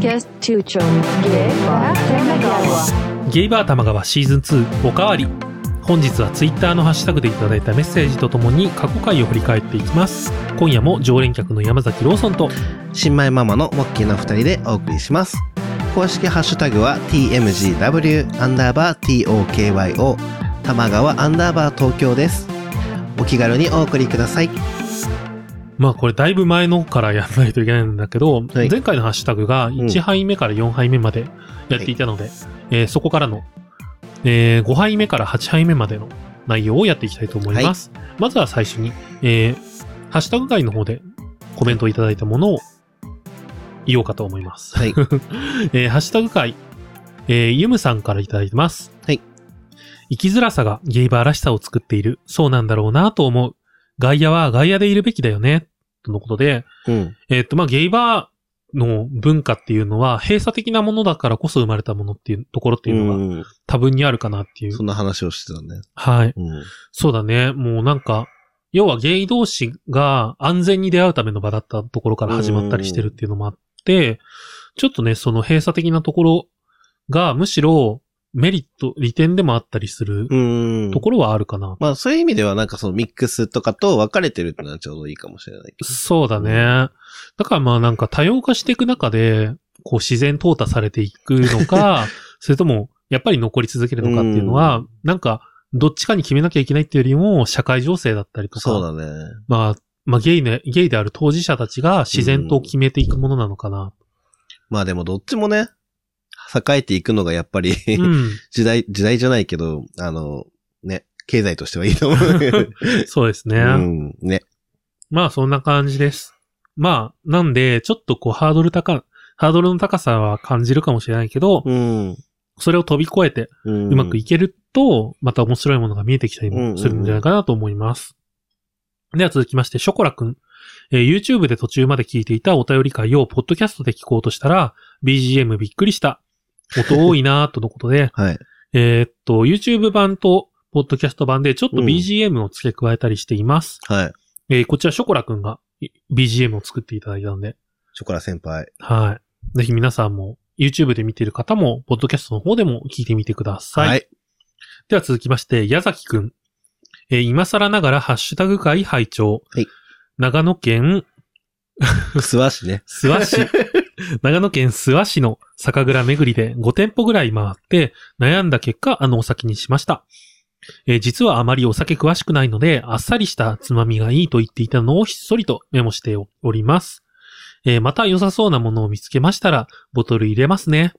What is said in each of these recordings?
Podcast. ゲイバー玉川シーズン2おかわり本日はツイッターのハッシュタグでいただいたメッセージとともに過去回を振り返っていきます今夜も常連客の山崎ローソンと新米ママのモッキーの二人でお送りします。公式ハッシュタグは tmgw アンダーバー tokyo 玉川アンダーバー東京です。お気軽にお送りください。まあこれだいぶ前のからやらないといけないんだけど、はい前回のハッシュタグが1杯目から4杯目までやっていたので、えーそこからの、えー5杯目から8杯目までの内容をやっていきたいと思います。まずは最初に、えーハッシュタグ外の方でコメントをいただいたものを言おうかと思います。はい。えーハッシュタグ会、えーユムさんからいただいてます。はい。生きづらさがゲイバーらしさを作っている。そうなんだろうなと思う。外野は外野でいるべきだよね。とのことで、うん。えーっと、まあ、ゲイバーの文化っていうのは閉鎖的なものだからこそ生まれたものっていうところっていうのがうん。多分にあるかなっていう。そんな話をしてたね。はい。うん。そうだね。もうなんか、要はゲイ同士が安全に出会うための場だったところから始まったりしてるっていうのもあって、ちょっとね、その閉鎖的なところがむしろメリット、利点でもあったりするうん。ところはあるかな。まあそういう意味ではなんかそのミックスとかと分かれてるってのはちょうどいいかもしれないけど。そうだね。だからまあなんか多様化していく中で、こう自然淘汰されていくのか、それともやっぱり残り続けるのかっていうのは、なんかどっちかに決めなきゃいけないっていうよりも社会情勢だったりとか、そうだね。まあ、まあゲイね、ゲイである当事者たちが自然と決めていくものなのかな。まあでもどっちもね、栄えていくのがやっぱり、うん。時代、時代じゃないけど、あの、ね、経済としてはいいと思う。そうですね。うん。ね。まあそんな感じです。まあ、なんで、ちょっとこうハードル高、ハードルの高さは感じるかもしれないけど、うん。それを飛び越えて、ううまくいけると、また面白いものが見えてきたりもするんじゃないかなと思います。では続きまして、ショコラくん。えー YouTube で途中まで聞いていたお便り会をポッドキャストで聞こうとしたら、BGM びっくりした。音多いなーとのことで、はい。えーっと、YouTube 版とポッドキャスト版でちょっとうん BGM を付け加えたりしています。はい。えーこちらショコラくんがい BGM を作っていただいたので、ショコラ先輩。はい。ぜひ皆さんも YouTube で見ている方も、ポッドキャストの方でも聞いてみてください。はい。では続きまして、矢崎くん。えー今更ながらハッシュタグ会拝聴。はい長野県 諏訪市ね。諏訪市。長野県諏訪市の酒蔵巡りで5店舗ぐらい回って悩んだ結果あのお酒にしました。えー実はあまりお酒詳しくないのであっさりしたつまみがいいと言っていたのをひっそりとメモしております。えーまた良さそうなものを見つけましたらボトル入れますね。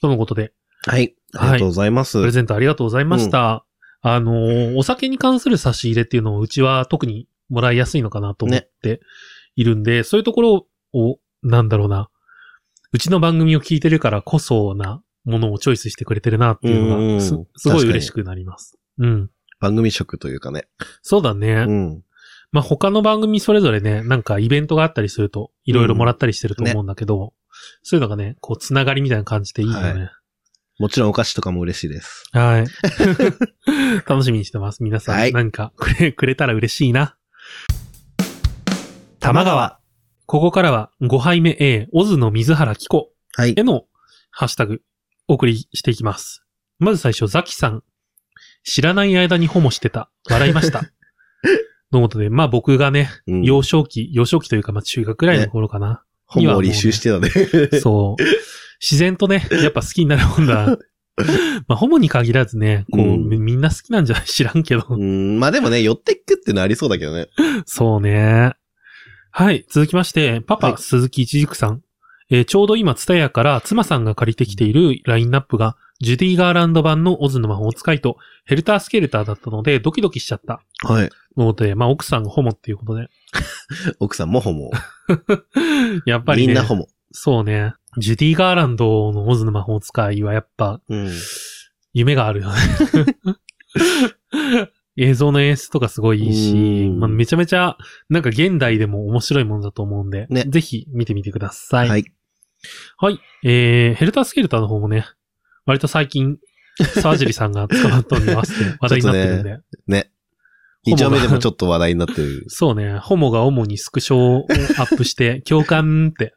とのことで、はい。ありがとうございます。プレゼントありがとうございました。あのーお酒に関する差し入れっていうのをうちは特にもらいやすいのかなと思っているんで、そういうところを、なんだろうな、うちの番組を聞いてるからこそなものをチョイスしてくれてるなっていうのうんがす、すごい嬉しくなります。うん。番組色というかね。そうだね。うん。まあ、他の番組それぞれね、なんかイベントがあったりすると、いろいろもらったりしてると思うんだけど、そういうのがね、こう、つながりみたいな感じでいいよね。もちろんお菓子とかも嬉しいです。はい。楽しみにしてます。皆さん、はい何かくれ、くれたら嬉しいな。玉川。ここからは5杯目 A、オズの水原希子はいへ。のハッシュタグ、お送りしていきます。まず最初、ザキさん。知らない間にホモしてた。笑いました。のことで、まあ僕がね、うん幼少期、幼少期というかまあ中学ぐらいの頃かな。ホモを履修してたね。そう。自然とね、やっぱ好きになるもんだな。まあ、ホモに限らずね、こう、うんみみんな好きなんじゃない？知らんけど。うん。まあでもね、寄ってくってのありそうだけどね。そうね。はい。続きまして、パパ、はい鈴木一軸さん。えーちょうど今、ツタヤから妻さんが借りてきているラインナップが、ジュディ・ガーランド版のオズの魔法使いと、ヘルター・スケルターだったので、ドキドキしちゃった。はい。ので、まあ、奥さんがホモっていうことで。奥さんもホモ。やっぱりね。みんなホモ。そうね。ジュディ・ガーランドのオズの魔法使いはやっぱ、うん。夢があるよね。映像の演出とかすごいいいし、うんまあ、めちゃめちゃ、なんか現代でも面白いものだと思うんで、ねぜひ見てみてください。はい。はい。えー、ヘルタースケルターの方もね、割と最近、沢尻さんが捕まったのに合わせて 話題になってるんで。ね。ホモが二丁目でもちょっと話題になってる。そうね、ホモが主にスクショをアップして、共感って。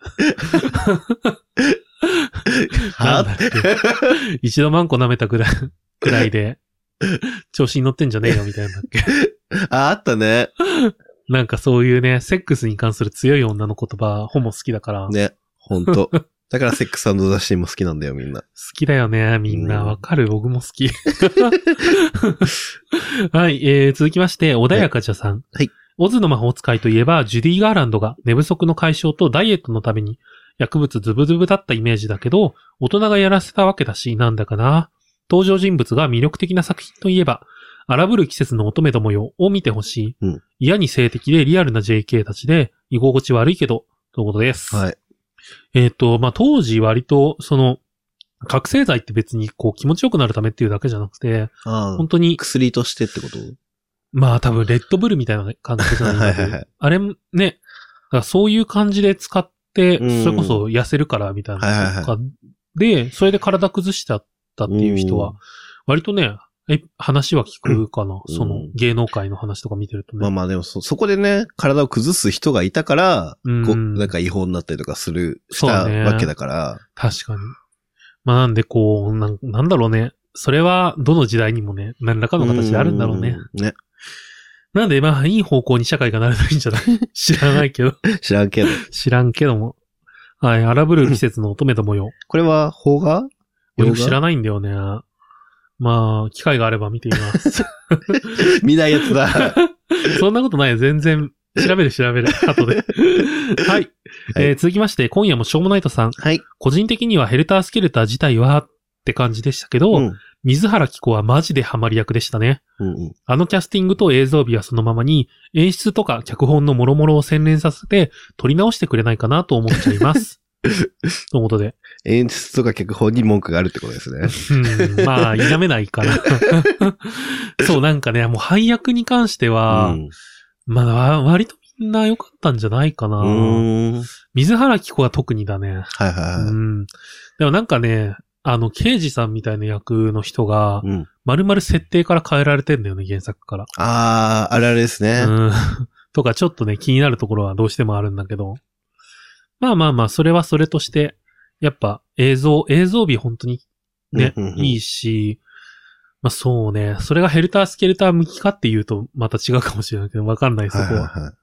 は？なんだっけ一度マンコ舐めたぐらい、くらいで、調子に乗ってんじゃねえよみたいな。あ、あったね。なんかそういうね、セックスに関する強い女の言葉、ホモ好きだから。好ね。ほんと。だからセックスザシーンも好きなんだよ、みんな。きだよね、みんな。うんわかる、僕も好き。はい、えー、続きまして、穏やかじゃさん。はい。オズの魔法使いといえば、ジュディ・ガーランドが寝不足の解消とダイエットのために薬物ズブズブだったイメージだけど、大人がやらせたわけだし、なんだかな。登場人物が魅力的な作品といえば、荒ぶる季節の乙女どもよを見てほしい。うん嫌に性的でリアルな JK たちで、居心地悪いけど、ということです。はい。えっ、と、まあ、当時割と、その、覚醒剤って別にこう気持ちよくなるためっていうだけじゃなくて、本。当に、薬としてってこと？まあ多分レッドブルみたいな感覚じゃない？はいあれもね、そういう感じで使って、うんそれこそ痩せるからみたいなはいはいはいで、それで体崩しちゃったっていう人は、割とね、え、話は聞くかな、うんその芸能界の話とか見てるとね。まあまあでもそ、そこでね、体を崩す人がいたから、うんこうなんか違法になったりとかする、したわけだから、確かに。まあなんでこう、なんなんだろうね。それはどの時代にもね、何らかの形であるんだろうね。うん。ね。なんでまあいい方向に社会がなるといいんじゃない？知らないけど。知らんけど。知らんけども。はい、荒ぶる季節の乙女どもよ。これは、邦画？俺も知らん。ないんだよね。まあ、機会があれば見てみます。見ないやつだ。そんなことないよ。全然、調べる調べる。後で。はい。えー続きまして、今夜もしょうもないとさん。はい。個人的にはヘルタースケルター自体はって感じでしたけど、うん。水原希子はマジでハマり役でしたね。うんうん。あのキャスティングと映像美はそのままに、演出とか脚本の諸々を洗練させて、撮り直してくれないかなと思っちゃいます。ということで。演出とか脚本に文句があるってことですね。うん、まあ、否めないかな。そう、なんかね、もう配役に関しては、うん。まあ、割とみんな良かったんじゃないかな。水原希子は特にだね。はいはい。うん。でもなんかね、あの、刑事さんみたいな役の人が、うん。丸々設定から変えられてんだよね、原作から。あー、あれあれですね。うん。とか、ちょっとね、気になるところはどうしてもあるんだけど。まあまあまあ、それはそれとして、やっぱ映像、映像美本当にね、うんうんうんいいし、まあそうね、それがヘルタースケルター向きかっていうとまた違うかもしれないけど、わかんない、そこは。はいはいはい。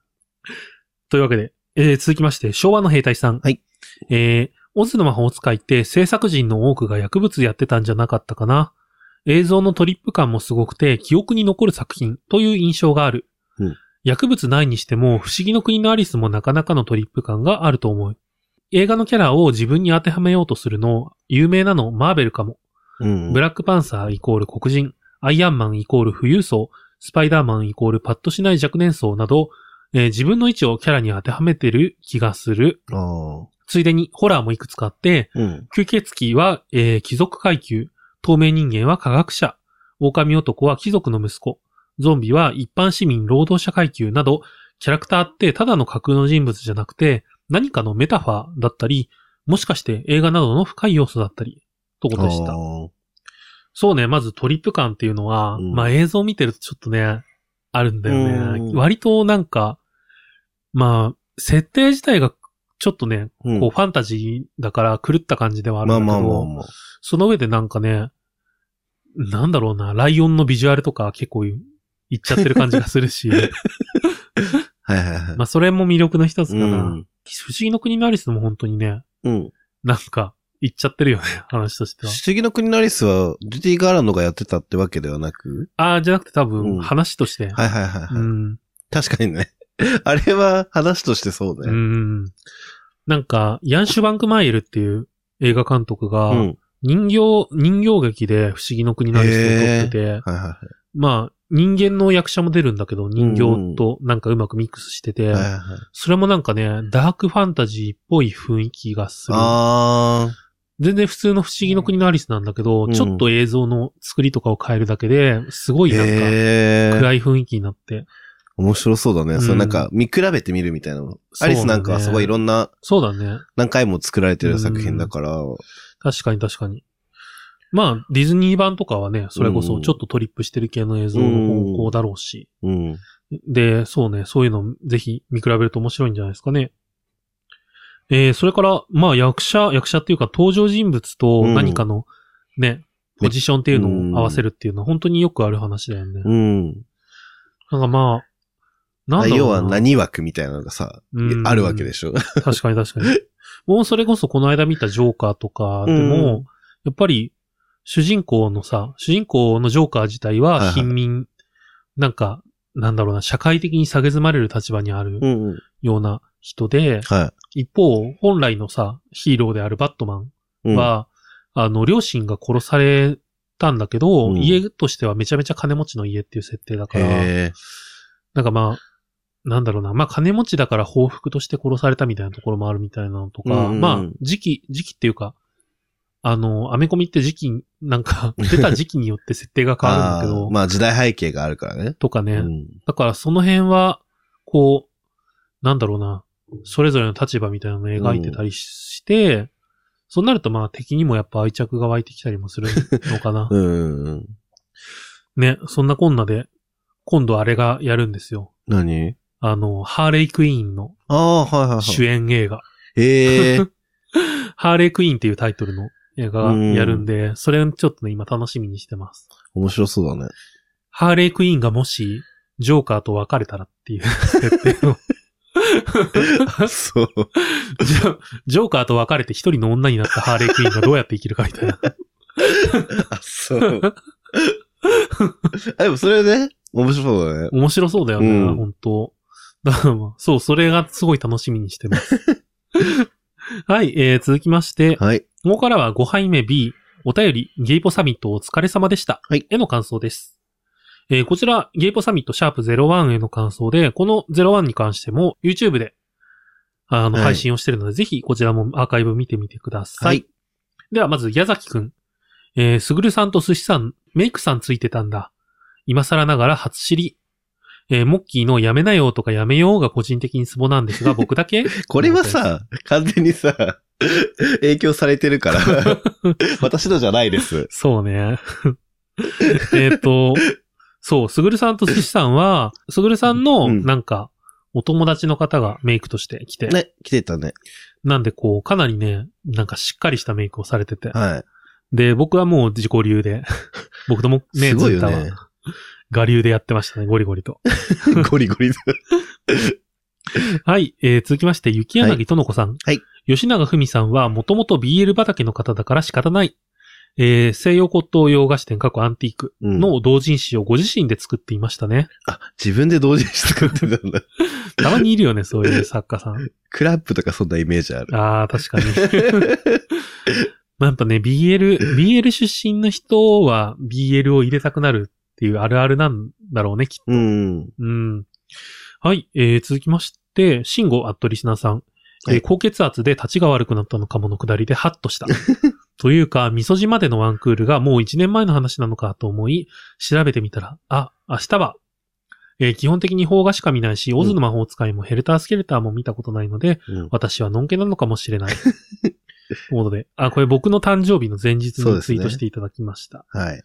というわけで、えー続きまして、昭和の兵隊さん。はい。えー、オズの魔法使いって制作人の多くが薬物やってたんじゃなかったかな。映像のトリップ感もすごくて、記憶に残る作品という印象がある。うん薬物ないにしても、不思議の国のアリスもなかなかのトリップ感があると思う。映画のキャラを自分に当てはめようとするの、有名なのマーベルかも。うん。ブラックパンサーイコール黒人、アイアンマンイコール富裕層、スパイダーマンイコールパッとしない若年層など、えー自分の位置をキャラに当てはめてる気がする。ついでにホラーもいくつかあって、うん。吸血鬼は、えー貴族階級、透明人間は科学者、狼男は貴族の息子、ゾンビは一般市民労働者階級など、キャラクターってただの架空の人物じゃなくて、何かのメタファーだったり、もしかして映画などの深い要素だったり、とことでした。そうね、まずトリップ感っていうのは、うんまあ映像を見てるとちょっとね、あるんだよね。うん割となんか、まあ、設定自体がちょっとね、うんこうファンタジーだから狂った感じではあるんだけど、まあまあまあまあ。その上でなんかね、なんだろうな、ライオンのビジュアルとか結構いっちゃってる感じがするし、はいはいはい。まあそれも魅力の一つかな。うん不思議の国のアリスも本当にね、うん。なんか、いっちゃってるよね、話としては。不思議の国のアリスは、ジュディ・ガーランドがやってたってわけではなく？ああ、じゃなくて多うん分、話として。はいはいはいはい。うん。確かにね。あれは話としてそううね。ん。なんか、ヤンシュバンクマイエルっていう映画監督が、うん。人形、人形劇で不思議の国のアリスを撮ってて、はいはいまあ、人間の役者も出るんだけど、人形となんかうまくミックスしてて。それもなんかね、ダークファンタジーっぽい雰囲気がする。あ全然普通の不思議の国のアリスなんだけど、うんちょっと映像の作りとかを変えるだけで、すごー。いなんか。暗い雰囲気になって。面白そうだね。うんそうなんか、見比べてみるみたいなねアリスなんかはすごいいろんな、そうだね。何回も作られてる作品だから、確かに確かに。まあ、ディズニー版とかはね、それこそちょっとトリップしてる系の映像の方向だろうし。うん。で、そうね、そういうのぜひ見比べると面白いんじゃないですかね。えー、それから、まあ役者、役者っていうか登場人物とうん何かのね、ポジションっていうのを合わせるっていうのは本当によくある話だよね。うん。なんかまあ、なんだ。要は何枠みたいなのがさ、うんあるわけでしょ。確かに確かに。もうそれこそこの間見たジョーカーとかでも、うんやっぱり主人公のさ、主人公のジョーカー自体はいははい。貧民、なんか、なんだろうな、社会的に下げ詰まれる立場にあるうんうん。ような人で、は一方、本来のさ、ヒーローであるバットマンは、あの、両親が殺されたんだけど、うん。家としてはめちゃめちゃ金持ちの家っていう設定だから、へなんかまあ、なんだろうな。まあ、金持ちだから報復として殺されたみたいなところもあるみたいなのとか、うんうんうん。まあ、時期、時期っていうか、あの、アメコミって時期、なんか、出た時期によって設定が変わるんだけあど、ーまあ時代背景があるからね。とかね、うん。だからその辺は、こう、なんだろうな、それぞれの立場みたいなのを描いてたりして、そうなるとまあ敵にもやっぱ愛着が湧いてきたりもするのかな。うんうんうん。ね、そんなこんなで、今度あれがやるんですよ。何？あの、ハーレイクイーンのああ、はいはいはい。主演映画。へえ。ハーレイクイーンっていうタイトルの映画がやるんで、それをちょっとね、今楽しみにしてます。面白そうだね。ハーレイクイーンがもし、ジョーカーと別れたらっていう設定の そう。ジョーカーと別れて一人の女になったハーレイクイーンがどうやって生きるかみたいな。あ、そう。あ、でもそれね、面白そうだね。面白そうだよね、うん本当だからまあそう、それがすごい楽しみにしてます。はい、えー、続きまして、はい。ここからは5杯目 B、お便り、ゲイポサミットお疲れ様でした。はいへの感想です。えーこちら、ゲイポサミットシャープ01への感想で、この01に関しても YouTube で、あの、はい配信をしているので、ぜひこちらもアーカイブ見てみてください。はいでは、まず、矢崎くん。えー、すぐるさんと寿司さん、メイクさんついてたんだ。今更ながら初知り。えーモッキーのやめなよとかやめようが個人的にツボなんですが、僕だけ？これはさ、完全にさ、影響されてるから、私のじゃないです。そうね。えっと、そう、すぐるさんと寿司さんは、すぐるさんの、うんなんか、お友達の方がメイクとして来て、ね、来てたね。なんでこう、かなりね、なんかしっかりしたメイクをされてて、はで、僕はもう自己流で、僕ともい。ね、ずっと。我流でやってましたね、ゴリゴリと。ゴリゴリ。はい、えー、続きまして、雪柳との子さん。はい。吉永文さんは、もともと BL 畑の方だから仕方ない。えー、西洋骨董洋菓子店過去アンティークうんの同人誌をご自身で作っていましたね。あ、自分で同時に作ってたんだ。たまにいるよね、そういう作家さん。クラップとかそんなイメージある。ああ、確かに。まあやっぱね、BL、BL 出身の人は BL を入れたくなるっていうあるあるなんだろうね、きっと。うん。うん。はい、えー、続きまして、シンゴアットリスナーさん。えーはい高血圧で立ちが悪くなったのかものくだりでハッとした。というか、味噌汁までのワンクールがもう1年前の話なのかと思い、調べてみたら、あ、明日は、えー基本的に邦画しか見ないし、オズの魔法使いもヘルタースケルターも見たことないので、うん私はのんけなのかもしれない。ということで、あ、これ僕の誕生日の前日にツイートしていただきました。はい。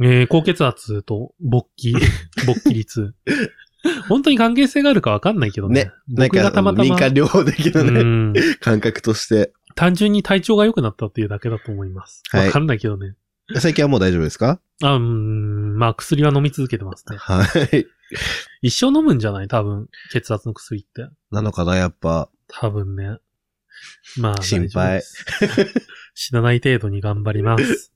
えー高血圧と勃起、勃起率。本当に関係性があるかわかんないけどね。ね。なん僕がか、たまたま、民間療法的なうね、ん、感覚として。単純に体調が良くなったっていうだけだと思います。はいわかんないけどね。最近はもう大丈夫ですか？あうん、まあ薬は飲み続けてますね。はい。一生飲むんじゃない？多分、血圧の薬って。なのかな、やっぱ。多分ね。まあ、心配大丈夫です。死なない程度に頑張ります。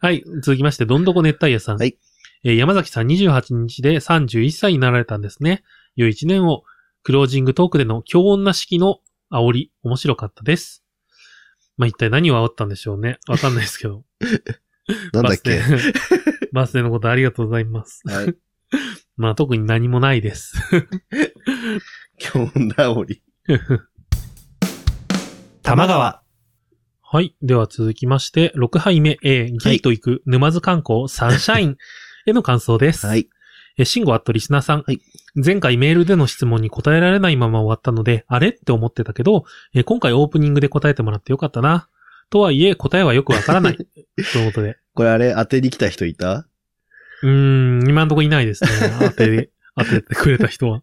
はい。続きまして、どんどこ熱帯夜さん。はい。えー山崎さん28日で31歳になられたんですね。良い一年を、クロージングトークでの強女式の煽り、面白かったです。まあ、一体何を煽ったんでしょうね。わかんないですけど。なんだっけ？バスデーバスデーのことありがとうございます。はい。まあ、特に何もないです。今日なおり。玉川。はい。では続きまして、6杯目 A、ゲイと行く沼津観光サンシャインへの感想です。はい。え、シンゴアットリスナーさん。はい前回メールでの質問に答えられないまま終わったので、あれ？って思ってたけど、え今回オープニングで答えてもらってよかったな。とはいえ、答えはよくわからない。ということで。これあれ、当てに来た人いた？うーん、今のところいないですね。当て、当ててくれた人は。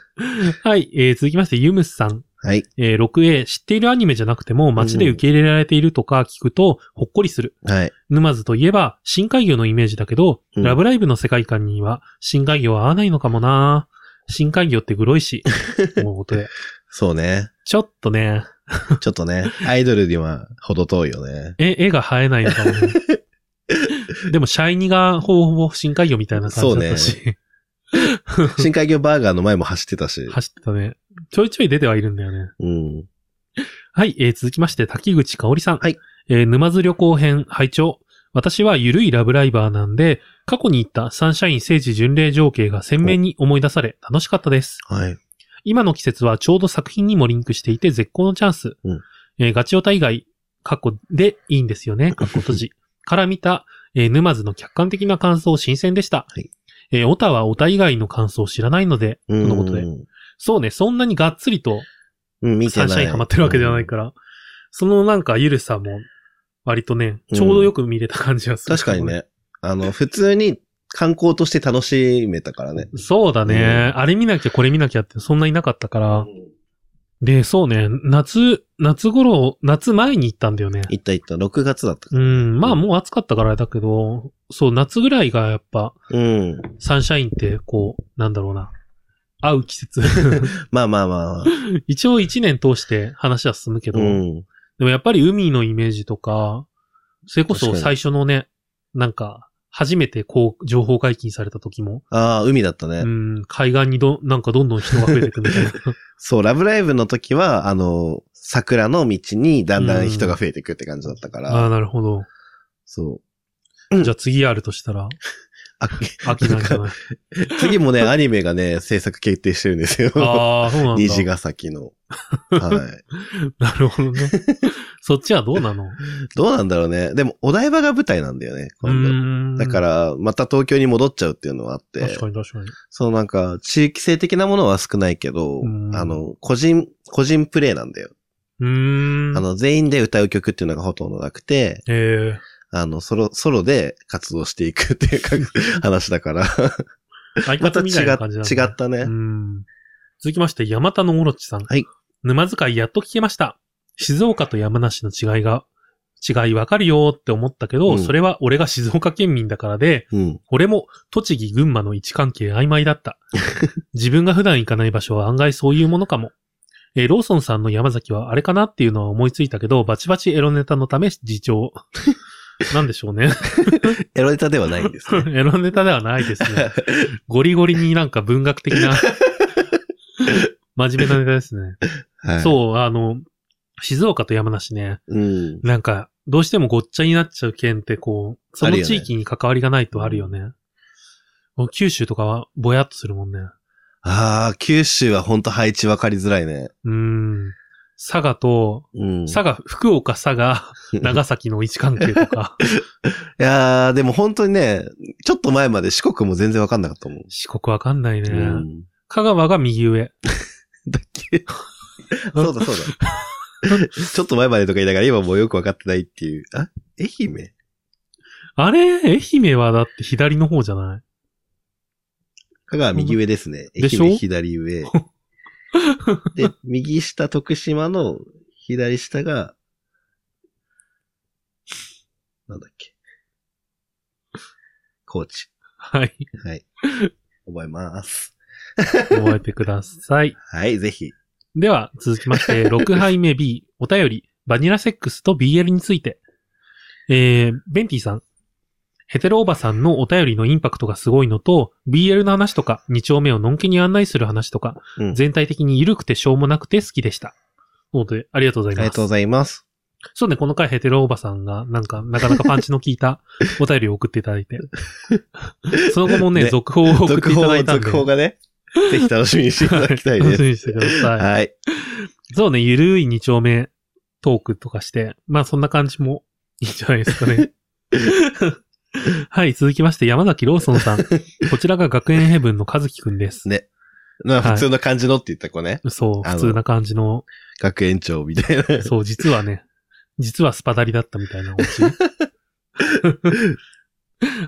はい。えー続きまして、ユムスさん。はい。えー 6A、知っているアニメじゃなくても街で受け入れられているとか聞くとほっこりする。はい。沼津といえば深海魚のイメージだけど、うんラブライブの世界観には深海魚は合わないのかもな深海魚ってグロいし、ということで。そうね。ちょっとね、ちょっとね、アイドルには程遠いよね。絵、絵が生えないのかもね。でも、シャイニがほぼほぼ深海魚みたいな感じだったし、深海魚バーガーの前も走ってたし。走ってたね。ちょいちょい出てはいるんだよね。うん。はい、えー続きまして、滝口香織さん。はい。えー沼津旅行編、拝聴私はゆるいラブライバーなんで、過去に行ったサンシャイン聖地巡礼情景が鮮明に思い出され、楽しかったです。はい。今の季節はちょうど作品にもリンクしていて絶好のチャンス。うんえーガチオタ以外、過去でいいんですよね、過去閉じ。から見た、えー沼津の客観的な感想新鮮でした。はいえーオタはオタ以外の感想を知らないので、とうん。のことで。そうね、そんなにがっつりと。サンシャインハマってるわけではないから、そのなんかゆるさも、割とね、ちょうどよく見れた感じがする。確かに。ね。あの、普通に観光として楽しめたからね。そうだね、あれ見なきゃこれ見なきゃってそんなになかったから。で、そうね、夏、夏頃、夏前に行ったんだよね。行った行った。6月だったかうん、まあもう暑かったからだけど、そう、夏ぐらいがやっぱ、ら。うん。サンシャインってこう、なんだろうな、合う季節。まあまあまあ。一応一年通して話は進むけど、うん。でもやっぱり海のイメージとか、それこそ最初のね、なんか、初めてこう、情報解禁された時も、ああ、海だったね。うん、海岸にど、なんかどんどん人が増えていくみたいな。そう、ラブライブの時は、あの、桜の道にだんだん人が増えていくって感じだったかあら。あ、なるほど。そう。じゃあ次あるとしたら、なんじゃない次もね、アニメがね、制作決定してるんですよ。ああ、そうなんだ。虹ヶ崎の。はい。なるほどね。そっちはどうなの？どうなんだろうね。でも、お台場が舞台なんだよね。だから、また東京に戻っちゃうっていうのはあって確、かに確かに。そのなんか、地域性的なものは少ないけどう、んあの、個人、個人プレイなんだよ。うーん。あの、全員で歌う曲っていうのがほとんどなくて、えあの、ソロ、ソロで活動していくっていうか 話だから、ー、相また違方みたいな感じなんだ違ったねう。ん。続きまして、山田のオロチさん。はい。沼津会やっと聞けました。静岡と山梨の違いが、違いわかるよーって思ったけど、うんそれは俺が静岡県民だからで、うん。俺も栃木、群馬の位置関係曖昧だった。自分が普段行かない場所は案外そういうものかも。えーローソンさんの山崎はあれかなっていうのは思いついたけど、バチバチエロネタのため自重。なんでしょうね。エロネタではないんですね。エロネタではないですね。ゴリゴリになんか文学的な、真面目なネタですね。はい。そう、あの、静岡と山梨ね、う。うん。なんか、どうしてもごっちゃになっちゃう県ってこう、その地域に関わりがないとあるよね。もう九州とかはぼやっとするもんね。ああ、九州はほんと配置分かりづらいね。うーん。佐賀と、うん。佐賀、福岡、佐賀、長崎の位置関係とか、いやー、でも本当にね、ちょっと前まで四国も全然分かんなかったもん。四国わかんないね。うん。香川が右上。だっけ？そうだそうだ。ちょっと前までとか言いながら今もうよく分かってないっていう。あ？愛媛？あれ？愛媛はだって左の方じゃない？香川右上ですね。愛媛左上。で、右下徳島の左下が、なんだっけ。高知。はい。はい。覚えます。覚えてください。はい、ぜひ。では、続きまして、6杯目 B、お便り、バニラセックスと BL について。えー、ベンティさん。ヘテロおばさんのお便りのインパクトがすごいのと、BL の話とか、2丁目をのんけに案内する話とか、うん。全体的に緩くてしょうもなくて好きでした。本当にありがとうございます。ありがとうございます。そうね、この回ヘテロおばさんが、なんか、なかなかパンチの効いた お便りを送っていただいて。その後もね、ね続報を送っていただいたんで。続報がね、ぜひ楽しみにしていただきたいです。楽しみにしてください。はい。そうね、ゆるい二丁目トークとかして、まあそんな感じもいいんじゃないですかね。はい、続きまして山崎ローソンさん。こちらが学園ヘブンの和樹くんです。ね。まあはい普通の感じのって言った子ね。そう、あの普通な感じの、学園長みたいな。そう、実はね、実はスパダリだったみたいなオチ。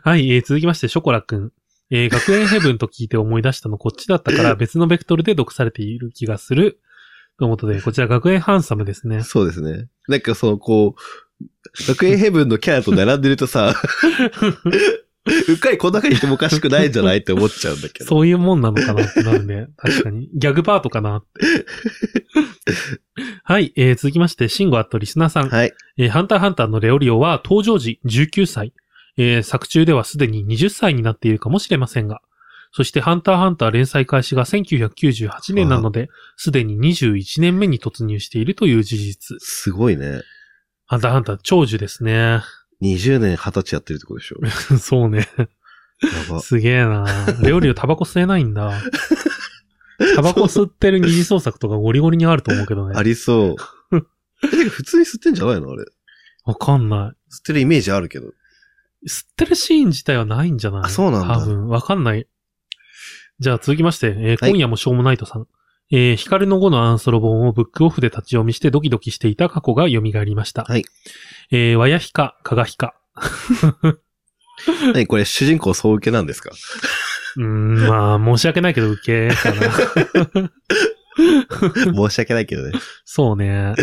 はい、えー続きまして、ショコラくん。えー学園ヘブンと聞いて思い出したのこっちだったから別のベクトルで読されている気がする。ということで、こちら学園ハンサムですね。そうですね。なんかその、こう、学園ヘブンのキャラと並んでるとさ、うっかりこん中にいてもおかしくないんじゃないって思っちゃうんだけど。そういうもんなのかなってなるね。確かに。ギャグパートかなって。はい、えー、続きまして、シンゴアットリスナーさん。はい。えーハンターハンターのレオリオは登場時19歳。えー作中ではすでに20歳になっているかもしれませんが。そしてハンターハンター連載開始が1998年なので、すでに21年目に突入しているという事実。すごいね。ハンターハンター長寿ですね。20年20歳やってるってことでしょ。そうね。やば。すげえなレオリオタバコ吸えないんだ。タバコ吸ってる二次創作とかゴリゴリにあると思うけどね。ありそう。え、てか普通に吸ってんじゃないのあれ。わかんない。吸ってるイメージあるけど。吸ってるシーン自体はないんじゃない？あそうなんだ多分、わかんない。じゃあ続きまして、えーはい今夜もしょうもないとさん。えー、ヒカルの後のアンソロ本をブックオフで立ち読みしてドキドキしていた過去が蘇りました。はい。えー、わやひか、かがひか。何これ主人公総受けなんですか？うーん、まあ、申し訳ないけど、受けかな。申し訳ないけどね。そうね。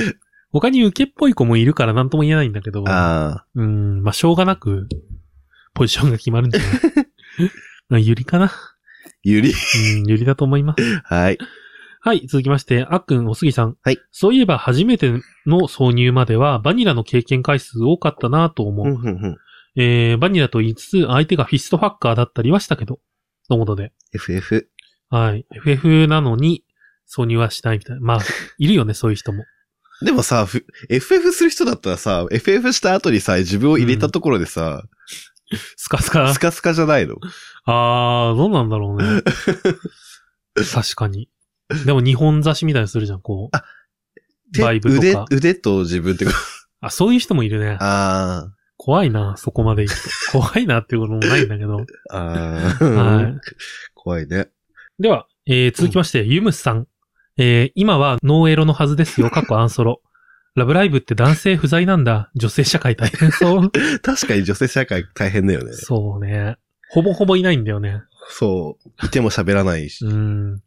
他に受けっぽい子もいるから何とも言えないんだけど。ああ。うん、まあ、しょうがなく、ポジションが決まるんじゃない？まあゆりかな。ゆり。うん、ゆりだと思います。はい。はい、続きまして、あっくん、おすぎさん。はい。そういえば初めての挿入までは、バニラの経験回数多かったなと思う。うんうんうん。えー、バニラと言いつつ、相手がフィストファッカーだったりはしたけど。ということで。FF。はい。FF なのに、挿入はしないみたいな。まあ、いるよね、そういう人も。でもさ、ふ FF する人だったらさ、FF した後にさ、自分を入れたところでさ、スカスカ？ス。カスカじゃないの？あー、どうなんだろうね。確かに。でも日本差しみたいにするじゃん、こう。手バイブと腕か、腕と自分ってこと？あ、そういう人もいるね。あ怖いな、そこまで行くと。怖いなっていうこともないんだけど。あ。ああ。はい。怖いね。では、えー、続きまして、ユムスさん。えー、今はノーエロのはずですよ、過去アンソロ。ラブライブって男性不在なんだ。女性社会大変そう。確かに女性社会大変だよね。そうね。ほぼほぼいないんだよね。そう。いても喋らないし。うん。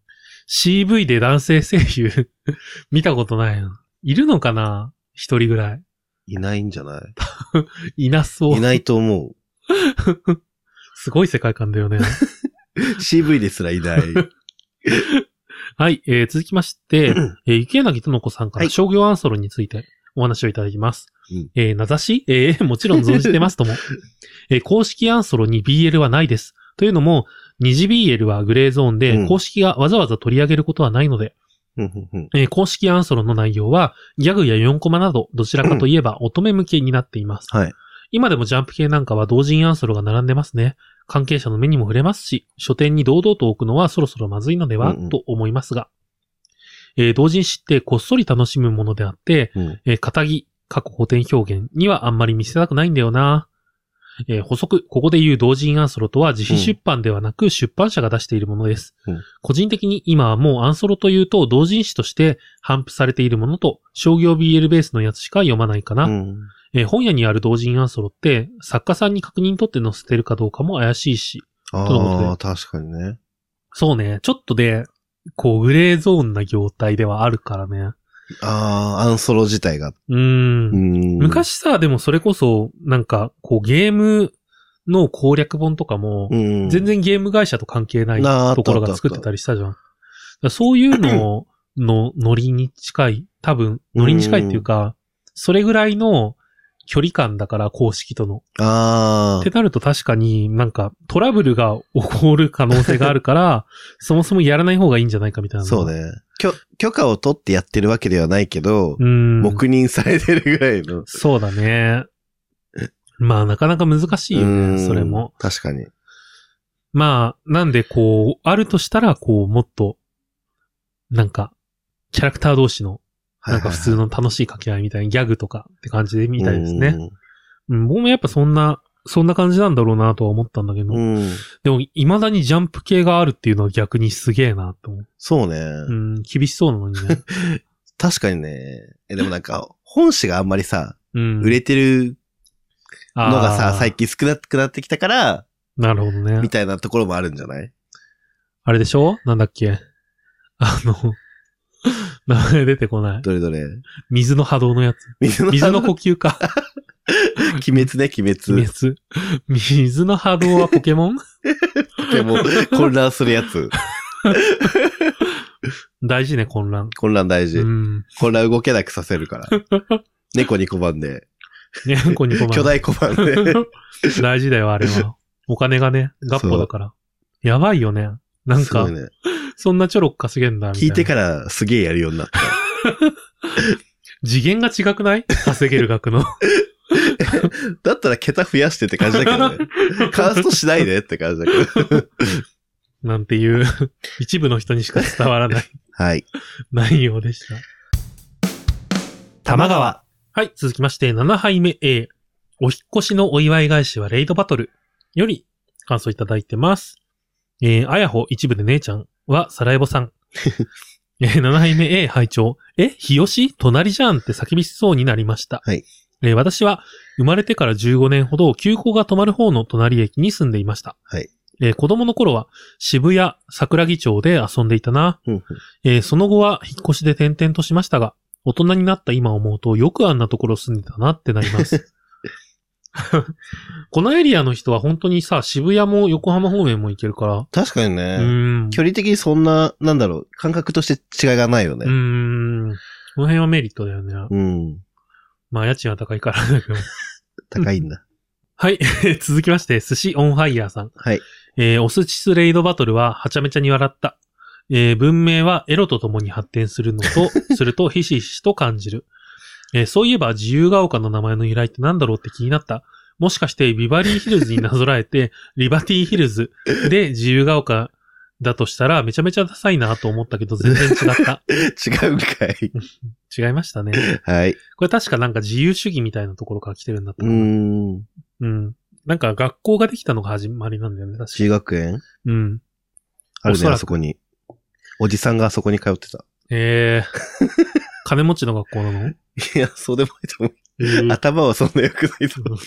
CV で男性声優、見たことないの。いるのかな？一人ぐらい。いないんじゃない？いなそう。いないと思 すごい世界観だよね。う。CV ですらいない。はい、えー、続きまして、えー、池柳との子さんかはいら商業アンソロについてお話をいただきます。うんえー、名指し？えー、もちろん存じてますとも。えー、公式アンソロに BL はないです。というのも、二次 BL はグレーゾーンで、うん公式がわざわざ取り上げることはないので、えー公式アンソロの内容は、ギャグや4コマなど、どちらかといえば乙女向けになっています。はい。今でもジャンプ系なんかは同人アンソロが並んでますね。関係者の目にも触れますし、書店に堂々と置くのはそろそろまずいのでは、うんうんと思いますが。えー同人誌ってこっそり楽しむものであって、うん。えー、肩着、過去古典表現にはあんまり見せたくないんだよな。えー補足、ここで言う同人アンソロとは自費出版ではなく出版社が出しているものです。うん個人的に今はもうアンソロというと同人誌として頒布されているものと商業 BL ベースのやつしか読まないかな。うん。えー本屋にある同人アンソロって、作家さんに確認取って載せてるかどうかも怪しいし。ああ、確かにね。そうね、ちょっとで、こう、グレーゾーンな業態ではあるからね。ああ、アンソロ自体が。うーん。うん。昔さ、でもそれこそ、なんか、こう、ゲームの攻略本とかも、うん、全然ゲーム会社と関係ないところが作ってたりしたじゃん。そういうの のノリに近い、多分、ノリに近いっていうか、それぐらいの距離感だから、公式との。あってなると確かになんかトラブルが起こる可能性があるから、そもそもやらない方がいいんじゃないかみたいあ、な。そう。ね。許、許可を取ってやってるわけではないけど、うん。黙認されてるぐらいの。そうだね。まあなかなか難しいようんね、それも。確かに。まあ、なんでこう、あるとしたら、こう、もっと、なんか、キャラクター同士の、なんか普通の楽しい掛け合いみたいなギャグとかって感じで見たいですね。うん、僕もやっぱそんな、そんな感じなんだろうなとは思ったんだけど。うん。うん。でも、未だにジャンプ系があるっていうのは逆にすげえなと思う。そうね。うん、厳しそうなのにね。確かにね。え、でもなんか、本誌があんまりさ、うん。売れてるのがさ、最近少なくなってきたから、なるほどねみ。たいなところもあるんじゃない？あれでしょ？なんだっけ？あの、名前出てこない。どれどれ？水の波動のやつ。水の水の呼吸か。鬼滅ね、鬼滅。鬼滅。水の波動はポケモン？でも、混乱するやつ。大事ね、混乱。混乱大事。うん。混乱動けなくさせるから。猫に拒んで、ね、こにこま巨大拒んで。大事だよ、あれは。お金がね、ガッポだから。やばいよね。なんかね。そんなちょろく稼げんだ、みたいな。聞いてからすげえやるようになった。次元が違くない？稼げる額の。だったら桁増やしてって感じだけどね。カーストしないでって感じだけど。なんていう、一部の人にしか伝わらないはい。内容でした。玉川。はい、続きまして、7杯目 A。お引っ越しのお祝い返しはレイドバトルより感想いただいてます。えー、あやほ一部で姉ちゃんはサラエボさん。えー、7杯目 A 拝聴え、日吉？隣じゃんって叫びそうになりました。はい。えー私は生まれてから15年ほど休校が止まる方の隣駅に住んでいました。はい。えー子供の頃は渋谷桜木町で遊んでいたな。えーその後は引っ越しで転々としましたが、大人になった今思うとよくあんなところ住んでたなってなります。このエリアの人は本当にさ、渋谷も横浜方面も行けるから、う確かにね。ーん。距離的にそんな、なんだろう、感覚として違いがないようね。ーん。この辺はメリットだよね。うん。まあ家賃は高いからだけど。高いんだ。はい。続きまして、寿司オンファイヤーさん。はい。えーお寿司スレイドバトルははちゃめちゃに笑った。えー文明はエロと共に発展するのと、するとひしひしと感じる。えーそういえば自由が丘の名前の由来って何だろうって気になった。もしかしてビバリーヒルズになぞらえて、リバティヒルズで自由が丘だとしたらめちゃめちゃダサいなと思ったけど全然違った。違うんかい。違いましたね。はい。これ確かなんか自由主義みたいなところから来てるんだったうー。ん。うん。なんか学校ができたのが始まりなんだよね、確か中学園？うん。あるね、おそらくあそこに。おじさんがあそこに通ってた。えー、金持ちの学校なの、いや、そうでもないと思えう。ー頭はそんな良くないと思う。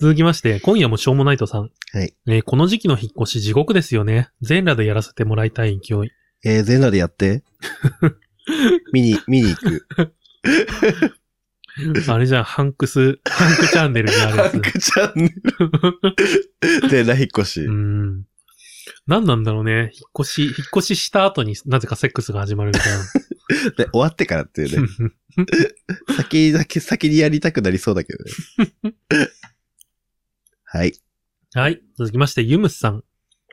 続きまして、今夜もしょうもないとさん。はい。えーこの時期の引っ越し地獄ですよね。全裸でやらせてもらいたい勢い。えー、全裸でやって。見に、見に行く。あれじゃん、ハンクス、ハンクチャンネルにあるやつ。ハンクチャンネル。全裸引っ越しう。ん。何なんだろうね。引っ越し、引っ越しした後になぜかセックスが始まるみたい で、終わってからっていうね。な。先だけ、先にやりたくなりそうだけどね。はい。はい。続きまして、ユムスさん。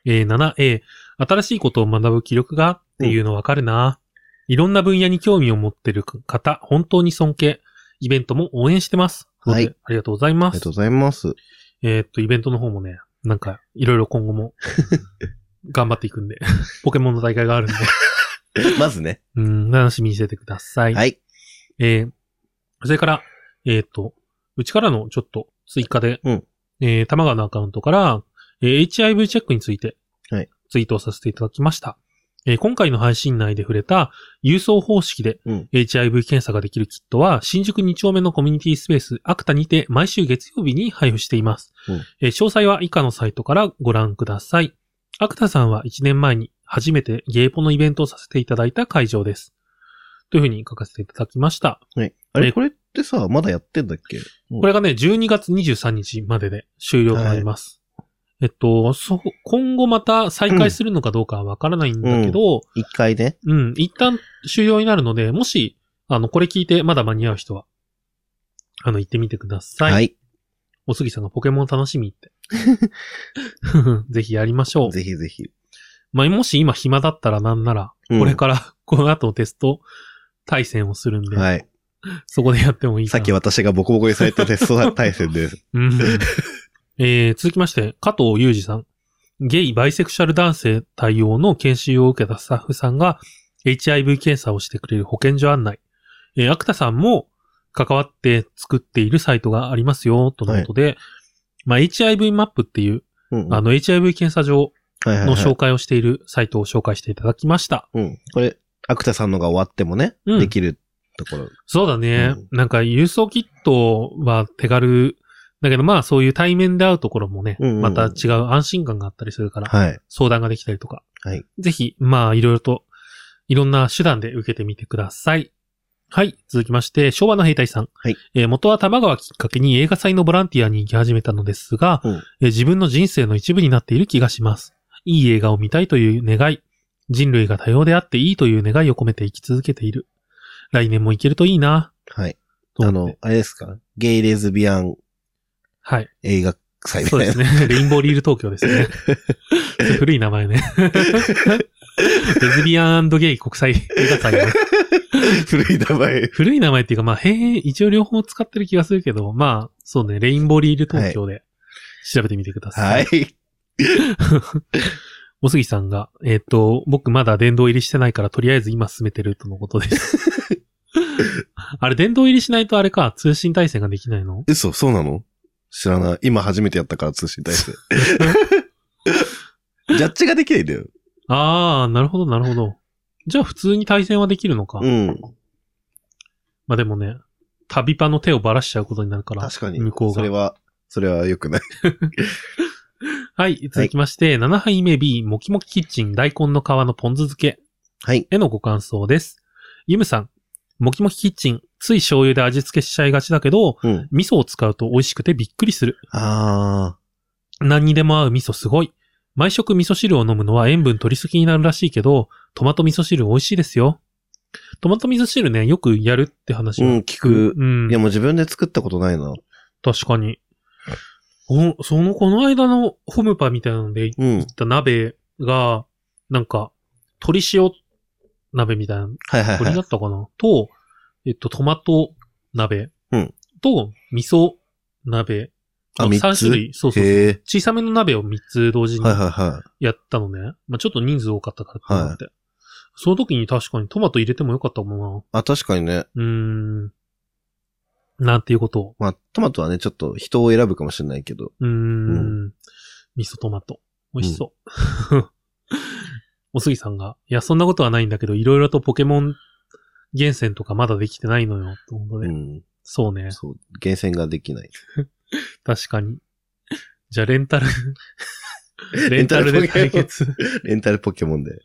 えー 7A。新しいことを学ぶ気力がっていうのわかるな。いろんな分野に興味を持ってる方、本当に尊敬。イベントも応援してます。はいとうことでありがとうございますありがと。うございます。えーっと、イベントの方もね、なんか、いろいろ今後も、頑張っていくんで、ポケモンの大会があるんで、まずね。うん、楽しみにしててください。はい。えーそれから、えーっと、うちからのちょっと追加で、うんえー、玉川のアカウントから、えー HIV チェックについて、はいツイートをさせていただきました。えー今回の配信内で触れた郵送方式でうん HIV 検査ができるキットは新宿2丁目のコミュニティスペースアクタにて毎週月曜日に配布しています。うんえー詳細は以下のサイトからご覧ください。アクタさんは1年前に初めてゲイポのイベントをさせていただいた会場です。というふうに書かせていただきました。はい。あえれ、これってさ、まだやってんだっけ？これがね、12月23日までで終了となります。えっと、そ、今後また再開するのかどうかはわからないんだけど、一回ね。うん、一旦終了になるので、もし、あの、これ聞いてまだ間に合う人は、あの、行ってみてください。はい。おすぎさんがポケモン楽しみって。ぜひやりましょう。ぜひぜひ。まあ、もし今暇だったらなんなら、うんこれから、この後テスト対戦をするんで、はい。そこでやってもいいかなさっき私がボコボコにされたテスト対戦です。うんえー続きまして、加藤裕二さん。ゲイ、バイセクシャル男性対応の研修を受けたスタッフさんが HIV 検査をしてくれる保健所案内。えー、アクタさんも関わって作っているサイトがありますよ、とのことで、まあ、HIV マップっていう、うんうんあの、HIV 検査場の紹介をしているサイトを紹介していただきました。うん。これ、アクタさんのが終わってもね、うんできるところ。そうだね。うなんか、郵送キットは手軽。だけどまあ、そういう対面で会うところもね、うんうんうんまた違う安心感があったりするから、はい。相談ができたりとか。はい。ぜひ、まあ、いろいろと、いろんな手段で受けてみてください。はい。続きまして、昭和の兵隊さん。はい。えー元は玉川きっかけに映画祭のボランティアに行き始めたのですが、うんえー自分の人生の一部になっている気がします。いい映画を見たいという願い、人類が多様であっていいという願いを込めて生き続けている。来年も行けるといいな。はい。と思ってあの、あれですか？ゲイレズビアンはい。映画祭みたいな。そうですね。レインボーリール東京ですね。古い名前ね。レズビアンゲイ国際映画祭の 古い名前。古い名前っていうか、まあ、へえ、一応両方使ってる気がするけど、まあ、そうね、レインボーリール東京で調べてみてくださ。はいい。おすぎさんが、えっ、と、僕まだ殿堂入りしてないから、とりあえず今進めてるとのことです。あれ、殿堂入りしないとあれか、通信対戦ができないの？嘘、そうなの？知らない。今初めてやったから通信対戦。ジャッジができないんだよ。あー、なるほど、なるほど。じゃあ普通に対戦はできるのか。うん。まあでもね、旅パの手をばらしちゃうことになるから。確かに。向こうが。それは、それは良くない。はい、続きまして、7杯目 B、もきもきキッチン大根の皮のポン酢漬けはい。へのご感想です。ゆむさん、もきもきキッチン、つい醤油で味付けしちゃいがちだけど、うん。味噌を使うと美味しくてびっくりする。あ何にでも合う味噌すごい。毎食味噌汁を飲むのは塩分取りすぎになるらしいけど、トマト味噌汁美味しいですよ。トマト味噌汁ね、よくやるって話ー。うん、は聞く。うんいや、もう自分で作ったことないな。確かに。おその、この間のホムパみたいなのでうん行っ。た鍋が、なんか、鶏塩鍋みたいな、はいはい鶏はい。だったかな、と、えっと、トマト鍋。うんと、味噌鍋。あ、三3つ種類。そうそうそう。へえ。小さめの鍋を3つ同時にはいはいはい。やったのね。まあちょっと人数多かったからって思って。その時に確かにトマト入れてもよかったもあ、確かにね。んな。うーん。なんていうこと？を。まあ、トマトはね、ちょっと人を選ぶかもしれないけど。うーん。う味噌トマト。美味しそう。おすぎさんが、いや、そんなことはないんだけど、いろいろとポケモン厳選とかまだできてないのよ、ということで。うん。そうね。そう。厳選ができない。確かに。じゃあ、レンタル、レンタルで対決。レンタルポケモンで。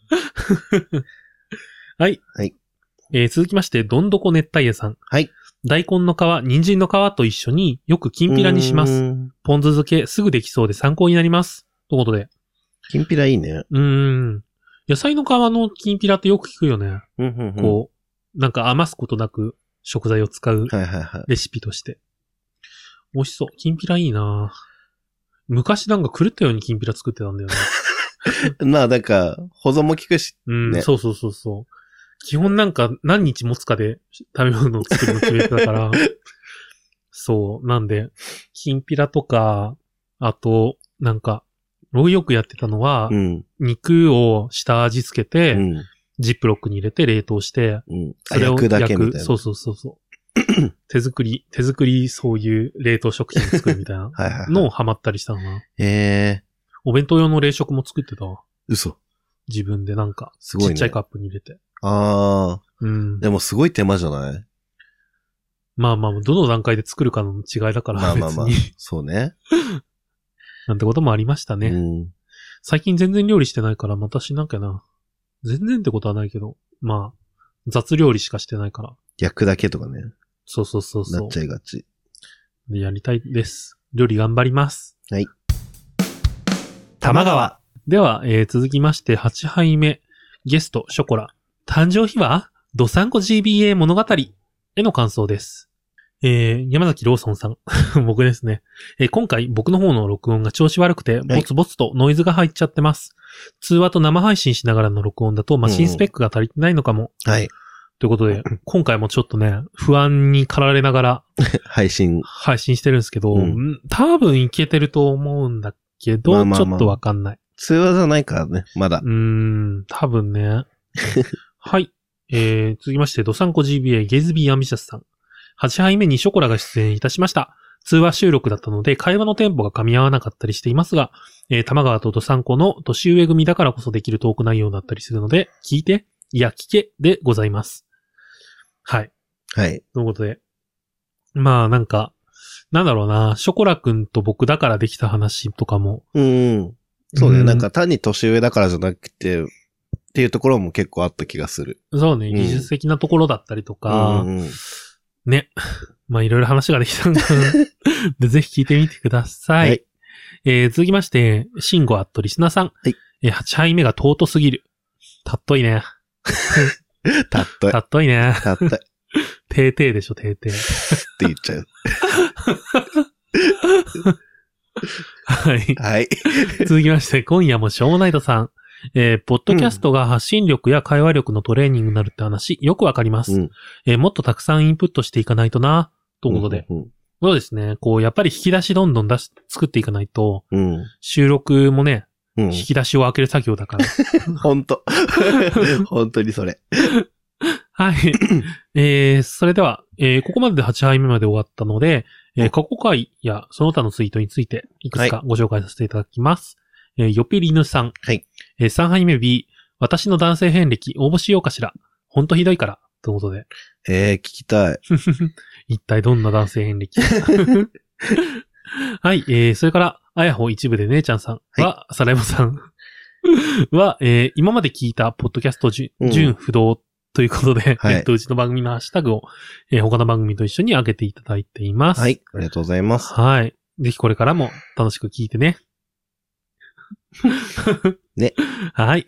はい。はい。えー続きまして、どんどこ熱帯夜さん。はい。大根の皮、人参の皮と一緒によくきんぴらにします。うーん。ポン酢漬けすぐできそうで参考になります。ということで。きんぴらいいね。うーん。野菜の皮のきんぴらってよく聞くよね。うんうんうん。こう、なんか余すことなく食材を使うはいはいはい。レシピとして。美味しそう。きんぴらいいな昔なんか狂ったようにきんぴら作ってたんだよね。まあ、なんか、保存も効くし。うん、ねそうそうそうそう。基本なんか何日持つかで食べ物を作るの決めてたから。そう。なんで、きんぴらとか、あと、なんか、僕よくやってたのは、うん。肉を下味つけて、うん。ジップロックに入れて冷凍して、うん。それを焼くだけ焼く。そうそうそうそう。手作り、手作りそういう冷凍食品を作るみたいな。のをハマったりしたのな。へえお弁当用の冷食も作ってたわ。嘘。自分でなんか、すごいねちっちゃいカップに入れて。あうんあ。。でもすごい手間じゃない？まあまあ、どの段階で作るかの違いだから、まあまあまあ別に。。そうね。なんてこともありましたね。うん。最近全然料理してないから、またしなきゃな。全然ってことはないけど、まあ、雑料理しかしてないから。焼くだけとかね。そうそうそうそうなっち。ゃいがち。でやりたいです。料理頑張ります。はい。玉川。では、えー続きまして、8杯目。ゲスト、ショコラ。誕生秘話？ドサンコ GBA 物語？への感想です。えー、山崎ローソンさん。僕ですね。えー今回僕の方の録音が調子悪くて、ボツボツとノイズが入っちゃってます。通話と生配信しながらの録音だとマシンスペックが足りてないのかも。はい。ということで、今回もちょっとね、不安に駆られながら配信。配信してるんですけど、うんん多分いけてると思うんだけど、まあまあまあちょっとわかんない。通話じゃないからね。まだう。ーん、多分ね。はい。えー、続きまして、ドサンコ GBA ゲイズビーアンビシャスさん。8杯目にショコラが出演いたしました。通話収録だったので、会話のテンポが噛み合わなかったりしていますが、えー、玉川とドサンコの年上組だからこそできるトーク内容だったりするので、聞いて、いや、聞け、でございます。はい。はい。ということで。まあ、なんか、なんだろうな、ショコラくんと僕だからできた話とかも。うんうん。そうね。んなんか単に年上だからじゃなくて、っていうところも結構あった気がする。そうね、うん技術的なところだったりとか、うんうんね。まあ、いろいろ話ができたんだ で、ぜひ聞いてみてください。はいえー、続きまして、シンゴアットリスナーさん。はいえー、8杯目が尊すぎる。たっといね。たっとい。たっといね。たっとい。っててーてーでしょ、てーてー。言っちゃう。はい。はい。続きまして、今夜もショーナイトさん。えー、ポッドキャストが発信力や会話力のトレーニングになるって話、よくわかります。うんえーもっとたくさんインプットしていかないとな、ということで。うん。そうですね。こう、やっぱり引き出しどんどん出し、作っていかないと、うん。収録もね、うん。引き出しを開ける作業だから。ほんと。本当にそれ。はい。えー、それでは、えー、ここまでで8杯目まで終わったので、えー、過去回やその他のツイートについて、いくつかご紹介させていただきます。えー、よぴりぬさん。はい。えー、3杯目 B、私の男性遍歴応募しようかしら。ほんとひどいから。ということで。えー、聞きたい。一体どんな男性遍歴？はい、えー、それから、あやほ一部で姉ちゃんさんは、サラエボさん は、えー、今まで聞いたポッドキャストじゅうん純不動ということで、はいえっと、うちの番組のハッシュタグを、えー他の番組と一緒に上げていただいています。はい。ありがとうございます。はい。ぜひこれからも楽しく聞いてね。ね。はい。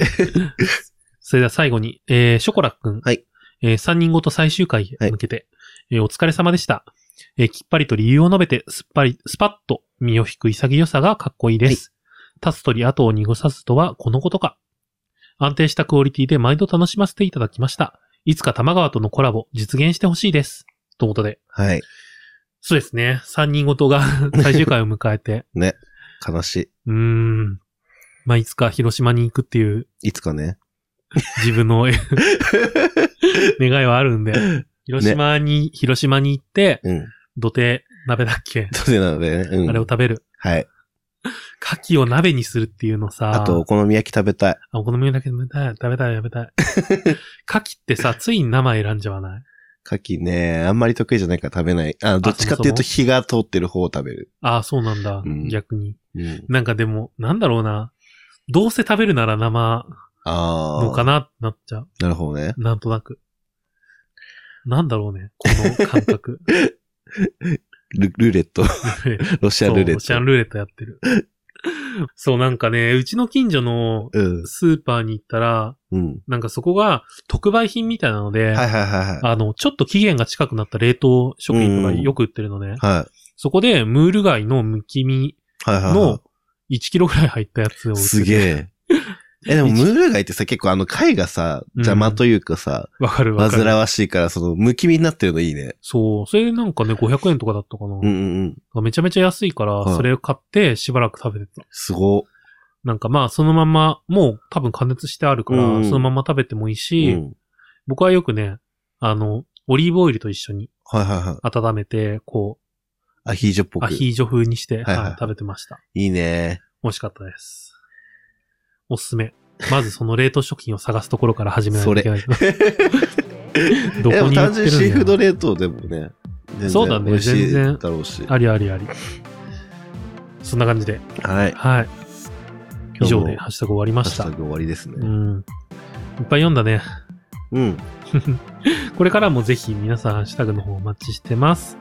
それでは最後に、えー、ショコラくん。はい。えー、3人ごと最終回へ向けて、えーお疲れ様でした。えーきっぱりと理由を述べて、すっぱり、スパッと身を引く潔さがかっこいいです。立つ鳥後を濁さずとはこのことか。安定したクオリティで毎度楽しませていただきました。いつか玉川とのコラボ実現してほしいです。ということで。はい。そうですね。三人ごとが 最終回を迎えて。ね。悲しうーん。まあ、いつか広島に行くっていうい。いつかね。自分の 願いはあるんで、広島に、広島に行って、うん。土手鍋だっけ、そういうのでね。うん。あれを食べる。はい。牡蠣を鍋にするっていうのさ。あと、お好み焼き食べたい。あ、お好み焼き食べたい、食べたい、食べたい。牡蠣ってさ、ついに生選んじゃわない？牡蠣ね、あんまり得意じゃないから食べない。あ、どっちかっていうと火が通ってる方を食べる。ああ、そうなんだ、うん逆に。うん。なんかでも、なんだろうな。どうせ食べるなら生ああ。のかなってなっちゃう。なるほどね。なんとなく。なんだろうね、この感覚。ルルーレット。ロシアルーレット。ロシアンルーレットやってる。そう、なんかね、うちの近所のうん。スーパーに行ったら、うん。なんかそこが特売品みたいなので、はいはいはいはい。あの、ちょっと期限が近くなった冷凍食品とかよく売ってるのね。はい。そこで、ムール貝のむき身の1キロぐらい入ったやつをすげえ。え、でも、ムール貝ってさ、結構あの貝がさ、邪魔というかさ、わかるわかる。煩わしいから、その、むき身になってるのいいね。そう。それでなんかね、500円とかだったかな。うんうんうん。めちゃめちゃ安いから、はいそれを買ってしばらく食べてた。すご。なんかまあ、そのまま、もう多分加熱してあるから、うんうんそのまま食べてもいいし、うん。僕はよくね、あの、オリーブオイルと一緒にはいはいはい。温めて、こアヒージョっぽう、く。アヒージョ風にして、はいはいはい食べてました。いいね。美味しかったです。おすすめ。まずその冷凍食品を探すところから始めないといけないけど。どこに売単純にシーフード冷凍でもね、全そうだね全然だろうし。ありありあり。そんな感じで。はい。はい。以上でハッシュタグ終わりましたハッシュタ。グ終わりですね。うん。いっぱい読んだね。うん。これからもぜひ皆さんハッシュタグの方お待ちしてます。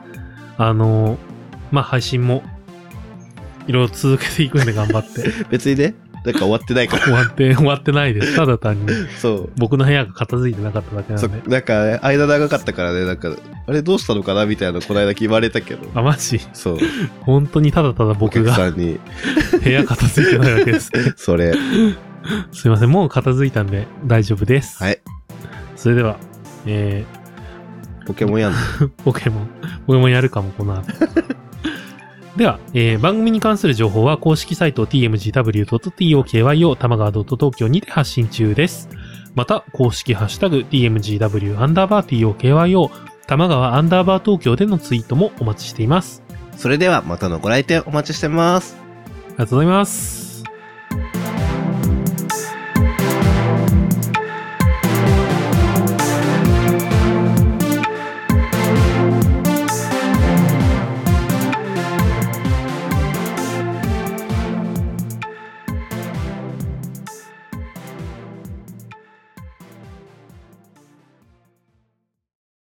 あの、まあ、配信も、いろいろ続けていくんで頑張って。別にね、なんか終わってないから。終わって、終わってないです。ただ単にそう。僕の部屋が片付いてなかっただけなそんで。なんか、ね、間長かったからね、なんか、あれどうしたのかなみたいな、この間言われたけど。あ、マジ？そう。本当にただただお僕が客さんに、部屋片付いてないだけです。それ。すいません。もう片付いたんで大丈夫です。はい。それでは、えポケモンやんの。ー、ポケモン、ポケモンやるかも、この後。では、えー番組に関する情報は公式サイト tmgw.tokyo 玉川 .tokyo にて発信中です。また、公式ハッシュタグ tmgw アンダーバー tokyo 玉川アンダーバー東京でのツイートもお待ちしています。それでは、またのご来店お待ちしてます。ありがとうございます。